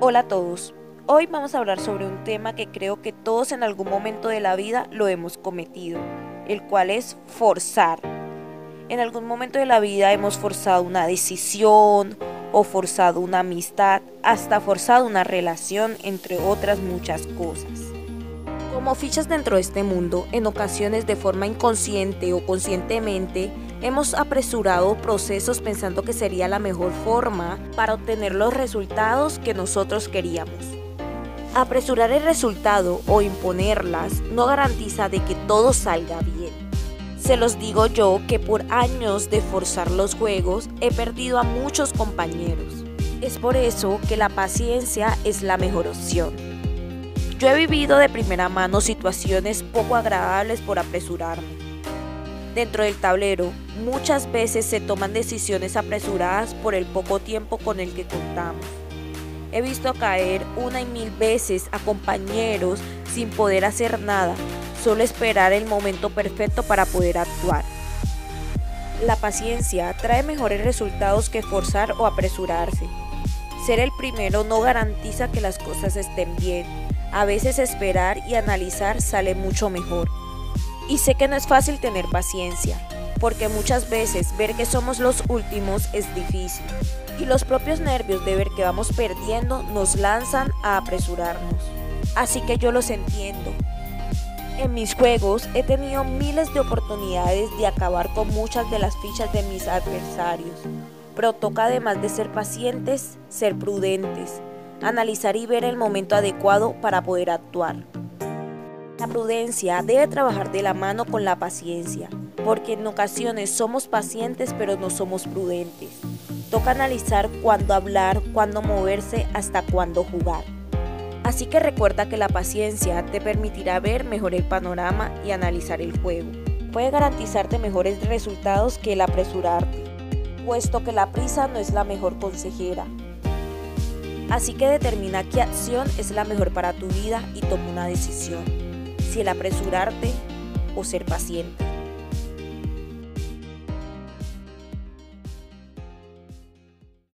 Hola a todos. Hoy vamos a hablar sobre un tema que creo que todos en algún momento de la vida lo hemos cometido, el cual es forzar. En algún momento de la vida hemos forzado una decisión o forzado una amistad, hasta forzado una relación, entre otras muchas cosas. Como fichas dentro de este mundo, en ocasiones de forma inconsciente o conscientemente, hemos apresurado procesos pensando que sería la mejor forma para obtener los resultados que nosotros queríamos. Apresurar el resultado o imponerlas no garantiza de que todo salga bien. Se los digo yo que por años de forzar los juegos he perdido a muchos compañeros. Es por eso que la paciencia es la mejor opción. Yo he vivido de primera mano situaciones poco agradables por apresurarme. Dentro del tablero, muchas veces se toman decisiones apresuradas por el poco tiempo con el que contamos. He visto caer una y mil veces a compañeros sin poder hacer nada, solo esperar el momento perfecto para poder actuar. La paciencia trae mejores resultados que forzar o apresurarse. Ser el primero no garantiza que las cosas estén bien, a veces esperar y analizar sale mucho mejor. Y sé que no es fácil tener paciencia, porque muchas veces ver que somos los últimos es difícil. Y los propios nervios de ver que vamos perdiendo nos lanzan a apresurarnos. Así que yo los entiendo. En mis juegos he tenido miles de oportunidades de acabar con muchas de las fichas de mis adversarios, pero toca además de ser pacientes, ser prudentes, analizar y ver el momento adecuado para poder actuar. La prudencia debe trabajar de la mano con la paciencia, porque en ocasiones somos pacientes pero no somos prudentes. Toca analizar cuándo hablar, cuándo moverse, hasta cuándo jugar. Así que recuerda que la paciencia te permitirá ver mejor el panorama y analizar el juego. Puede garantizarte mejores resultados que el apresurarte, puesto que la prisa no es la mejor consejera, Así que determina qué acción es la mejor para tu vida y toma una decisión, si el apresurarte o ser paciente.